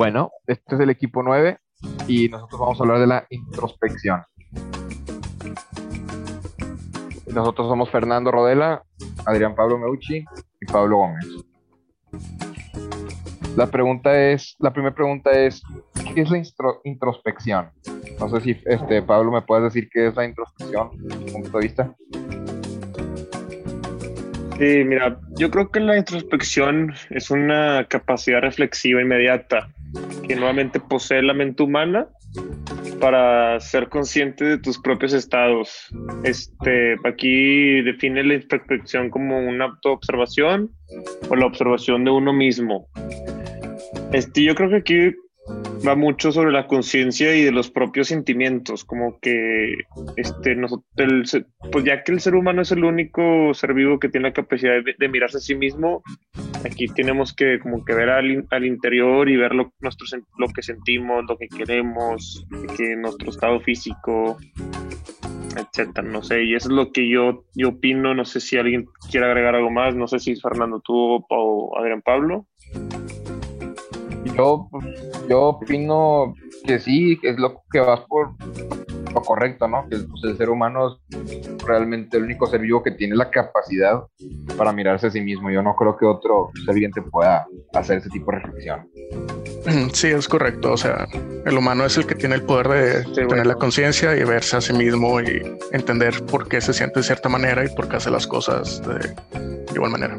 Bueno, este es el equipo 9 y nosotros vamos a hablar de la introspección. Nosotros somos Fernando Rodela, Adrián Pablo Meucci y Pablo Gómez. La pregunta es, la primera pregunta es, ¿qué es la introspección? No sé si este Pablo me puedes decir qué es la introspección, desde punto de vista. Sí, mira, yo creo que la introspección es una capacidad reflexiva inmediata que nuevamente posee la mente humana para ser consciente de tus propios estados. Este, aquí define la introspección como una autoobservación o la observación de uno mismo. Este, yo creo que aquí va mucho sobre la conciencia y de los propios sentimientos, como que este, nosotros, pues ya que el ser humano es el único ser vivo que tiene la capacidad de, mirarse a sí mismo, aquí tenemos que como que ver al, al interior y ver lo, lo que sentimos, lo que queremos, que nuestro estado físico, etcétera, no sé, y eso es lo que yo, yo opino, no sé si alguien quiere agregar algo más, no sé si Fernando tú o Adrián Pablo. Yo, yo opino que sí, que es lo que vas por lo correcto, ¿no? Que pues, el ser humano es realmente el único ser vivo que tiene la capacidad para mirarse a sí mismo. Yo no creo que otro ser viviente pueda hacer ese tipo de reflexión. Sí, es correcto. O sea, el humano es el que tiene el poder de tener la conciencia y verse a sí mismo y entender por qué se siente de cierta manera y por qué hace las cosas de igual manera.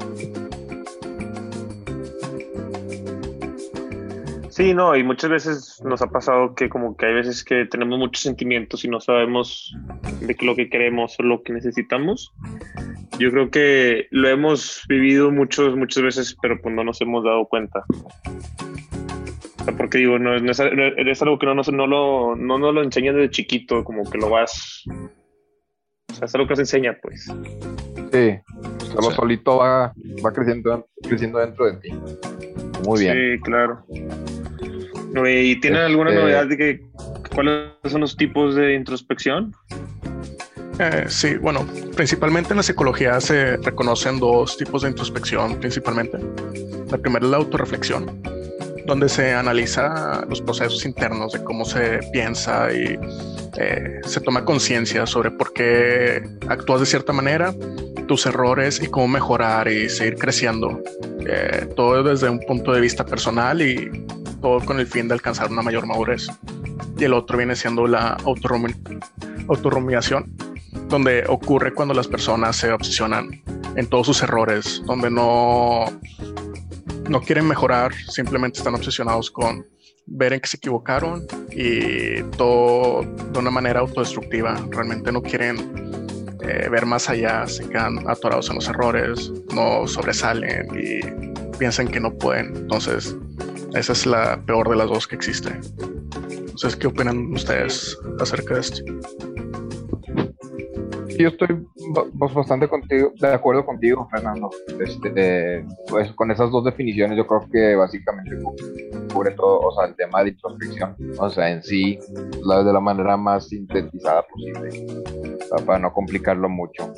Sí, no, y muchas veces nos ha pasado que como que hay veces que tenemos muchos sentimientos y no sabemos de lo que queremos o lo que necesitamos. Yo creo que lo hemos vivido muchos, muchas veces, pero pues no nos hemos dado cuenta. porque digo, no, es, algo que no, no, no, lo, no nos lo enseñan desde chiquito, como que lo vas... O sea, es algo que se enseña, pues. Sí, solo solito va, va creciendo, creciendo dentro de ti. Muy bien. Sí, claro. ¿Y tienen alguna este, novedad de que cuáles son los tipos de introspección? Eh, sí, bueno, principalmente en la psicología se reconocen dos tipos de introspección, principalmente. La primera es la autorreflexión, donde se analiza los procesos internos de cómo se piensa y eh, se toma conciencia sobre por qué actúas de cierta manera, tus errores y cómo mejorar y seguir creciendo. Eh, todo desde un punto de vista personal y todo con el fin de alcanzar una mayor madurez. Y el otro viene siendo la autorrumiación, donde ocurre cuando las personas se obsesionan en todos sus errores, donde no, no quieren mejorar, simplemente están obsesionados con ver en que se equivocaron y todo de una manera autodestructiva. Realmente no quieren eh, ver más allá, se quedan atorados en los errores, no sobresalen y piensan que no pueden. Entonces, esa es la peor de las dos que existe. Entonces, ¿qué opinan ustedes acerca de esto? Yo estoy bastante contigo, de acuerdo contigo, Fernando. Este, pues con esas dos definiciones yo creo que básicamente cubre todo, o sea, el tema de introspección, o sea, en sí, la, de la manera más sintetizada posible, para no complicarlo mucho,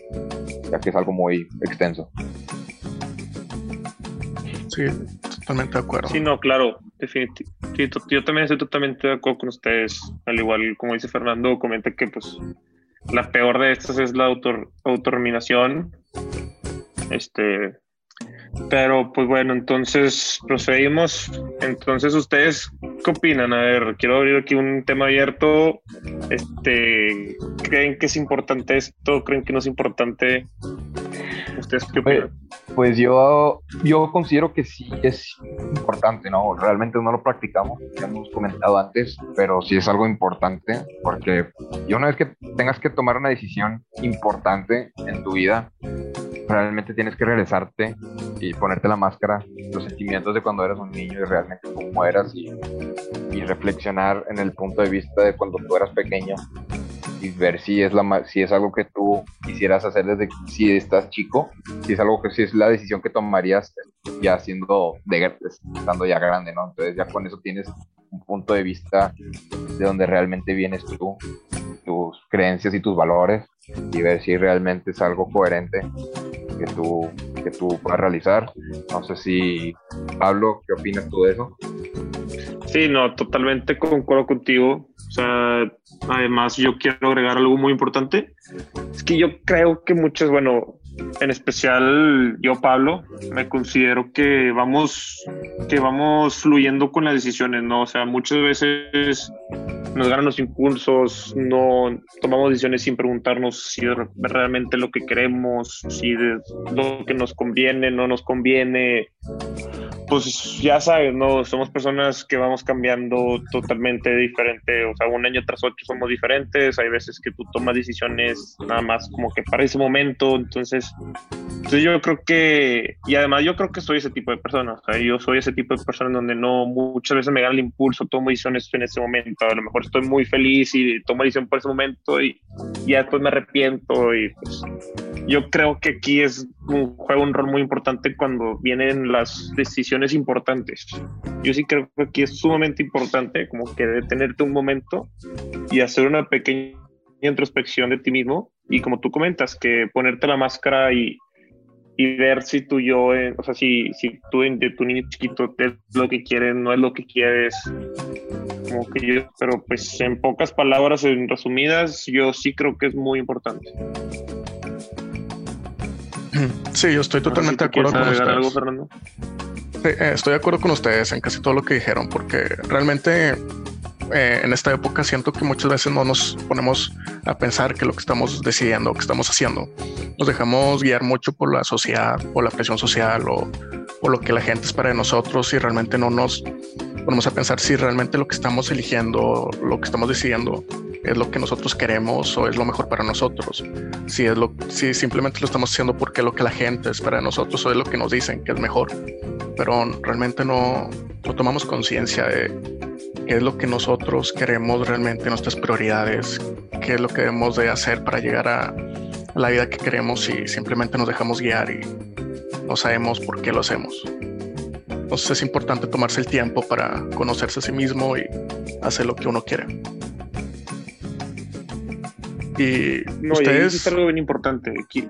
ya que es algo muy extenso. Sí, totalmente de acuerdo. Sí, no, claro, definitivamente. yo también estoy totalmente de acuerdo con ustedes. Al igual, como dice Fernando, comenta que pues la peor de estas es la autor, autoterminación. Este, pero pues bueno, entonces procedimos. Entonces, ¿ustedes qué opinan? A ver, quiero abrir aquí un tema abierto. Este, ¿creen que es importante esto? ¿Creen que no es importante? ¿Ustedes qué opinan? Pues yo, yo considero que sí es importante, ¿no? Realmente no lo practicamos, ya hemos comentado antes, pero sí es algo importante porque yo una vez que tengas que tomar una decisión importante en tu vida, realmente tienes que regresarte y ponerte la máscara, los sentimientos de cuando eras un niño y realmente cómo eras y, y reflexionar en el punto de vista de cuando tú eras pequeño y ver si es la si es algo que tú quisieras hacer desde si estás chico, si es algo que si es la decisión que tomarías ya siendo de estando ya grande, ¿no? Entonces ya con eso tienes un punto de vista de donde realmente vienes tú, tus creencias y tus valores y ver si realmente es algo coherente que tú que tú puedas realizar. No sé si Pablo, ¿qué opinas tú de eso? Sí, no, totalmente concuerdo contigo. O sea, además yo quiero agregar algo muy importante. Es que yo creo que muchos, bueno, en especial yo, Pablo, me considero que vamos, que vamos fluyendo con las decisiones, ¿no? O sea, muchas veces nos ganan los impulsos, no tomamos decisiones sin preguntarnos si es realmente lo que queremos, si es lo que nos conviene, no nos conviene. Pues ya sabes, ¿no? Somos personas que vamos cambiando totalmente diferente, o sea, un año tras otro somos diferentes, hay veces que tú tomas decisiones nada más como que para ese momento, entonces, entonces yo creo que, y además yo creo que soy ese tipo de persona, o sea, yo soy ese tipo de persona donde no muchas veces me gana el impulso, tomo decisiones en ese momento, a lo mejor estoy muy feliz y tomo decisión por ese momento y, ya después me arrepiento y pues yo creo que aquí es un, juega un rol muy importante cuando vienen las decisiones importantes. Yo sí creo que aquí es sumamente importante como que detenerte un momento y hacer una pequeña introspección de ti mismo y como tú comentas, que ponerte la máscara y, y ver si tú yo, eh, o sea, si, si tú de tu niño chiquito es lo que quieres, no es lo que quieres, como que yo, pero pues en pocas palabras, en resumidas, yo sí creo que es muy importante. Sí, yo estoy totalmente de acuerdo con ustedes. Algo, Fernando? Eh, estoy de acuerdo con ustedes en casi todo lo que dijeron, porque realmente eh, en esta época siento que muchas veces no nos ponemos a pensar que lo que estamos decidiendo, que estamos haciendo, nos dejamos guiar mucho por la sociedad, por la presión social o por lo que la gente espera de nosotros y realmente no nos ponemos a pensar si realmente lo que estamos eligiendo, lo que estamos decidiendo es lo que nosotros queremos o es lo mejor para nosotros. Si es lo, si simplemente lo estamos haciendo porque lo que la gente espera de nosotros o es lo que nos dicen que es mejor, pero realmente no, no tomamos conciencia de qué es lo que nosotros queremos realmente, nuestras prioridades, qué es lo que debemos de hacer para llegar a la vida que queremos y simplemente nos dejamos guiar y no sabemos por qué lo hacemos. Entonces es importante tomarse el tiempo para conocerse a sí mismo y hacer lo que uno quiere. Y no, ustedes... dijiste algo bien importante. Aquí.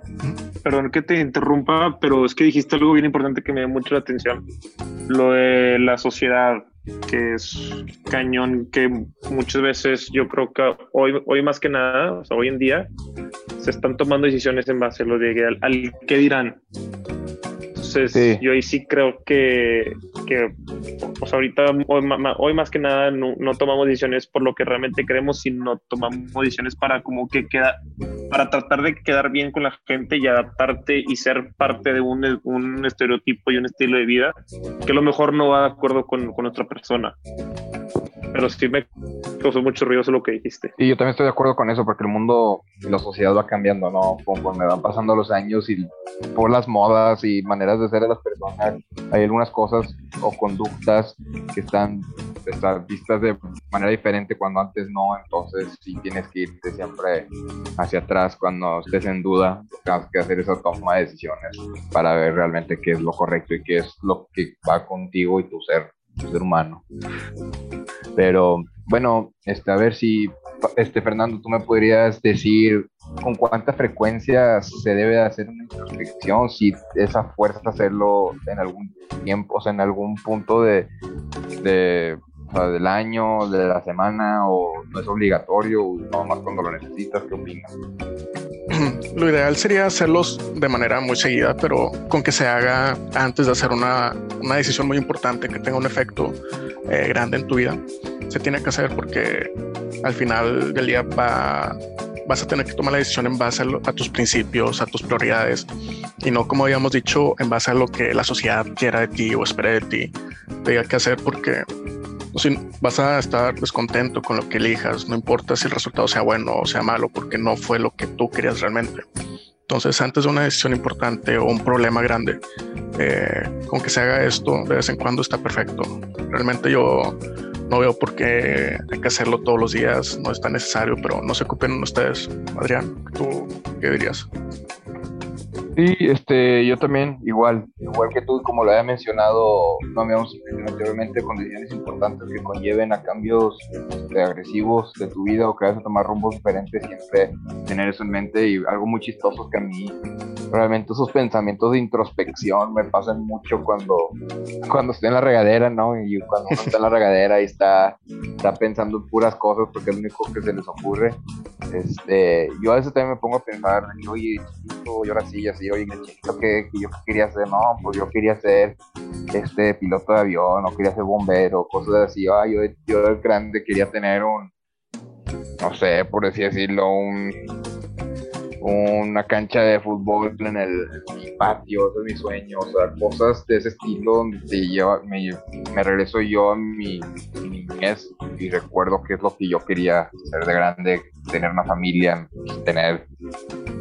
Perdón que te interrumpa, pero es que dijiste algo bien importante que me dio mucho la atención. Lo de la sociedad que es cañón, que muchas veces yo creo que hoy, hoy más que nada, o sea, hoy en día, se están tomando decisiones en base a lo de al, al qué dirán. Entonces, yo ahí sí creo que, que pues ahorita, hoy, más que nada, no, no, tomamos decisiones por lo que realmente queremos, sino tomamos decisiones para como que queda, para tratar de quedar bien con la gente y adaptarte y ser parte de un, un estereotipo y un estilo de vida que a lo mejor no va de acuerdo con, con otra persona pero sí me causó mucho ruido lo que dijiste. Y yo también estoy de acuerdo con eso, porque el mundo y la sociedad va cambiando, ¿no? Conforme van pasando los años y por las modas y maneras de ser de las personas, hay algunas cosas o conductas que están, están vistas de manera diferente cuando antes no, entonces sí tienes que irte siempre hacia atrás cuando estés en duda, tienes que hacer esa toma de decisiones para ver realmente qué es lo correcto y qué es lo que va contigo y tu ser, ser humano. Pero bueno, este, a ver si, este, Fernando, tú me podrías decir con cuánta frecuencia se debe hacer una introspección, si esa fuerza hacerlo en algún tiempo, o sea, en algún punto de, de del año, de la semana, o no es obligatorio, o más cuando lo necesitas, ¿qué opinas? Lo ideal sería hacerlos de manera muy seguida, pero con que se haga antes de hacer una, una decisión muy importante que tenga un efecto eh, grande en tu vida se tiene que hacer porque al final del día va, vas a tener que tomar la decisión en base a, tus principios, a tus prioridades y no como habíamos dicho en base a lo que la sociedad quiera de ti o espere de ti, tenga que hacer porque si vas a estar descontento con lo que elijas, no importa si el resultado sea bueno o sea malo, porque no fue lo que tú querías realmente. Entonces, antes de una decisión importante o un problema grande, eh, con que se haga esto de vez en cuando está perfecto. Realmente yo no veo por qué hay que hacerlo todos los días, no es tan necesario, pero no se ocupen ustedes. Adrián, ¿tú qué dirías? Sí, este, yo también, igual, igual que tú, como lo había mencionado, no habíamos anteriormente, con decisiones importantes que conlleven a cambios este, agresivos de tu vida o que vayas a tomar rumbos diferentes, siempre tener eso en mente y algo muy chistoso que a mí realmente esos pensamientos de introspección me pasan mucho cuando, cuando estoy en la regadera, ¿no? Y cuando uno está en la regadera y está, está pensando en puras cosas porque es lo único que se les ocurre. Este, yo a veces también me pongo a pensar, oye, chiquito, yo ahora sí, así, oye, chiquito, ¿qué, yo quería hacer? No, pues yo quería ser este piloto de avión, o quería ser bombero, cosas así. Ah, yo, yo de grande quería tener un, no sé, por así decirlo, un una cancha de fútbol en el, patio, ese es mi sueño, o sea, cosas de ese estilo donde te lleva, me, regreso yo a mi, niñez y recuerdo qué es lo que yo quería ser de grande, tener una familia, tener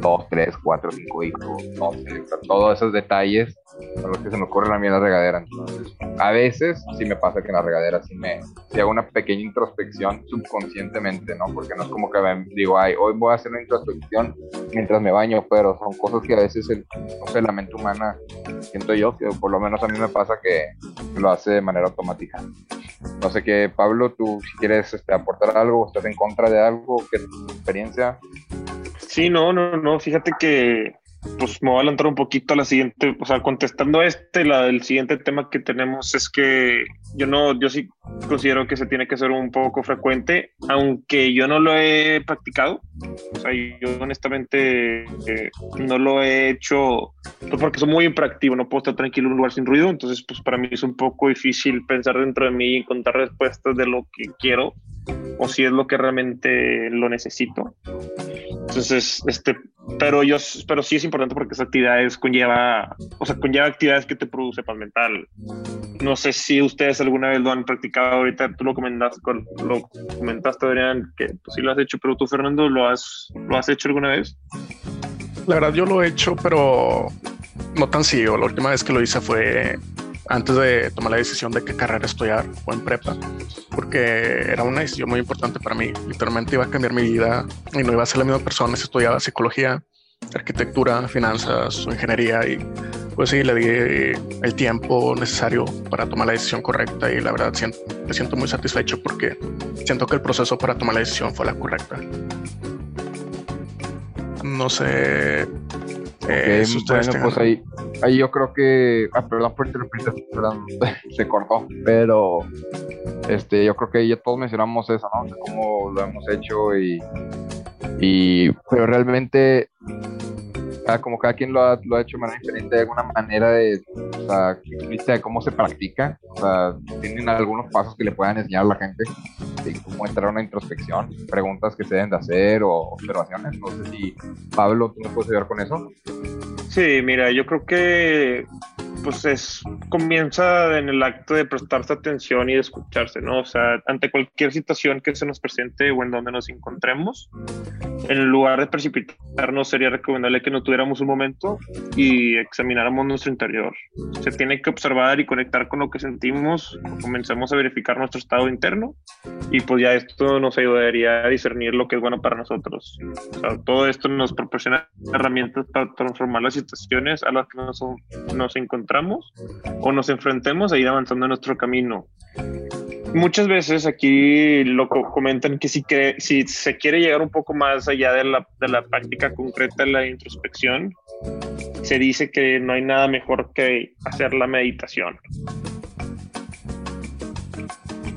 dos, tres, cuatro, cinco hijos, no sé, todos esos detalles son los que se me ocurren a mí en la regadera. Entonces, a veces sí me pasa que en la regadera sí me sí hago una pequeña introspección subconscientemente, ¿no? Porque no es como que digo, ay, hoy voy a hacer una introspección mientras me baño, pero son cosas que a veces el, no sé, la mente humana, siento yo, que por lo menos a mí me pasa que lo hace de manera automática. No sé qué, Pablo, tú si quieres este, aportar algo, estás en contra de algo, ¿qué es tu experiencia? Sí, no, no, no, fíjate que pues me voy a adelantar un poquito a la siguiente, o sea, contestando este, la del siguiente tema que tenemos es que yo no, yo sí considero que se tiene que ser un poco frecuente, aunque yo no lo he practicado, o sea, yo honestamente eh, no lo he hecho pues, porque soy muy impractivo, no puedo estar tranquilo en un lugar sin ruido, entonces pues para mí es un poco difícil pensar dentro de mí y encontrar respuestas de lo que quiero o si es lo que realmente lo necesito. Entonces, este, pero yo, pero sí es importante porque esas actividades conlleva, o sea, conlleva actividades que te produce paz mental. No sé si ustedes alguna vez lo han practicado, ahorita tú lo comentaste, lo comentaste Adrián, que tú sí lo has hecho, pero tú Fernando, ¿lo has, lo has hecho alguna vez? La verdad yo lo he hecho, pero no tan seguido. La última vez que lo hice fue antes de tomar la decisión de qué carrera estudiar o en prepa, porque era una decisión muy importante para mí. Literalmente iba a cambiar mi vida y no iba a ser la misma persona si estudiaba psicología, arquitectura, finanzas o ingeniería y pues sí, le di el tiempo necesario para tomar la decisión correcta y la verdad me siento muy satisfecho porque siento que el proceso para tomar la decisión fue la correcta. No sé eh, bueno, pues ahí, ahí yo creo que. Ah, perdón por perdón, se cortó. Pero este, yo creo que ya todos mencionamos eso, ¿no? Cómo lo hemos hecho y. y pero realmente como cada quien lo ha, lo ha hecho de manera diferente, de alguna manera de, o sea, de cómo se practica, o sea, tienen algunos pasos que le puedan enseñar a la gente de cómo entrar a una introspección, preguntas que se deben de hacer o observaciones. No sé si, Pablo, ¿tú me puedes ayudar con eso? Sí, mira, yo creo que pues es, comienza en el acto de prestarse atención y de escucharse, ¿no? O sea, ante cualquier situación que se nos presente o en donde nos encontremos, en lugar de precipitarnos, sería recomendable que no tuviéramos un momento y examináramos nuestro interior. Se tiene que observar y conectar con lo que sentimos, comencemos a verificar nuestro estado interno y pues ya esto nos ayudaría a discernir lo que es bueno para nosotros. O sea, todo esto nos proporciona herramientas para transformar las situaciones a las que nos, nos encontramos o nos enfrentemos a ir avanzando en nuestro camino. Muchas veces aquí lo comentan que si, que, si se quiere llegar un poco más allá de la, de la práctica concreta de la introspección, se dice que no hay nada mejor que hacer la meditación.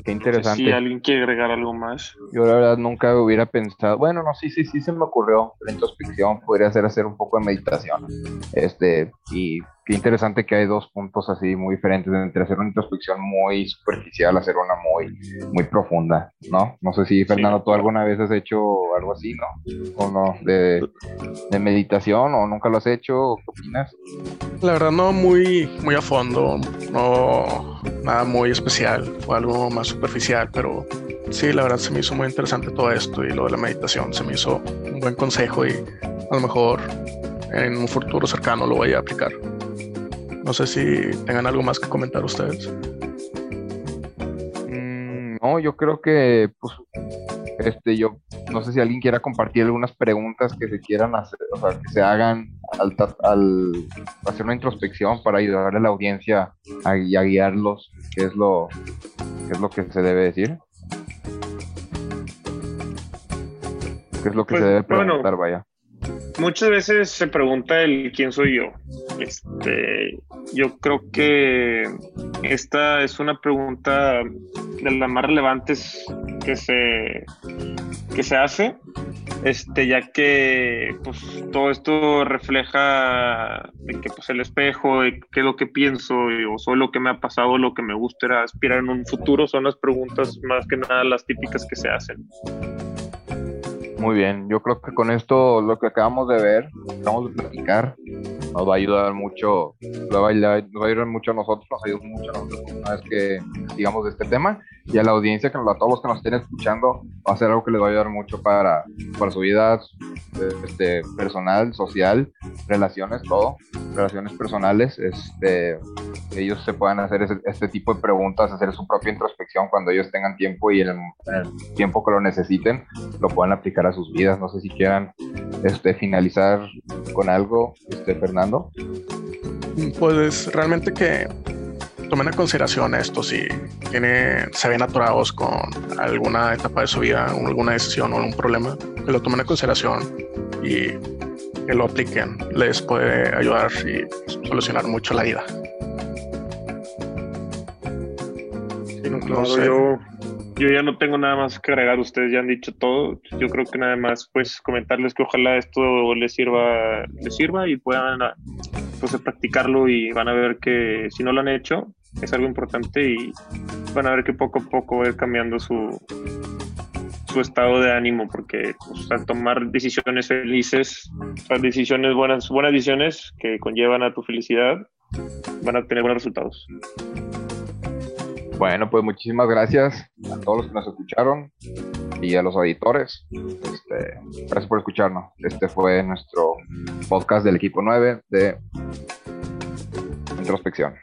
Qué interesante. si alguien quiere agregar algo más. Yo la verdad nunca hubiera pensado, bueno, no, sí, sí, sí se me ocurrió. La introspección podría ser hacer un poco de meditación. Este, y qué interesante que hay dos puntos así muy diferentes entre hacer una introspección muy superficial, hacer una muy, muy profunda, ¿no? No sé si, Fernando, tú alguna vez has hecho algo así, ¿no? O no, de, de meditación, o nunca lo has hecho, ¿qué opinas? La verdad, no muy, muy a fondo, no nada muy especial, o algo más superficial, pero sí, la verdad se me hizo muy interesante todo esto y lo de la meditación se me hizo un buen consejo y a lo mejor en un futuro cercano lo voy a aplicar. No sé si tengan algo más que comentar ustedes. Mm, no, yo creo que, pues, este, yo no sé si alguien quiera compartir algunas preguntas que se quieran hacer, o sea, que se hagan al, al hacer una introspección para ayudarle a la audiencia a, a guiarlos, qué es lo, qué es lo que se debe decir. ¿Qué es lo que se pues, debe preguntar, vaya? Muchas veces se pregunta el quién soy yo. Este, yo creo que esta es una pregunta de las más relevantes que se, que se hace, este, ya que pues, todo esto refleja que pues, el espejo, de qué es lo que pienso, o solo lo que me ha pasado, lo que me gusta aspirar en un futuro, son las preguntas más que nada las típicas que se hacen. Muy bien, yo creo que con esto lo que acabamos de ver, acabamos de platicar, nos va a ayudar mucho, nos va a ayudar, mucho a nosotros, nos ayuda mucho a nosotros una vez que digamos de este tema y a la audiencia, que a todos los que nos estén escuchando, va a ser algo que les va a ayudar mucho para, para su vida este, personal, social, relaciones, todo, relaciones personales, este, ellos se puedan hacer este tipo de preguntas, hacer su propia introspección cuando ellos tengan tiempo y el, tiempo que lo necesiten, lo puedan aplicar a sus vidas. No sé si quieran este, finalizar con algo, este, Fernando. Pues realmente que tomen en consideración esto si tiene, se ven aturados con alguna etapa de su vida, alguna decisión o algún problema, que lo tomen en consideración y que lo apliquen. Les puede ayudar y solucionar mucho la vida. Yo, yo ya no tengo nada más que agregar. Ustedes ya han dicho todo. Yo creo que nada más, pues, comentarles que ojalá esto les sirva, les sirva y puedan pues, practicarlo y van a ver que si no lo han hecho, es algo importante y van a ver que poco a poco va a ir cambiando su, su estado de ánimo porque pues, al tomar decisiones felices, decisiones buenas, buenas decisiones que conllevan a tu felicidad, van a tener buenos resultados. Bueno, pues muchísimas gracias a todos los que nos escucharon y a los auditores. Este, gracias por escucharnos. Este fue nuestro podcast del equipo 9 de introspección.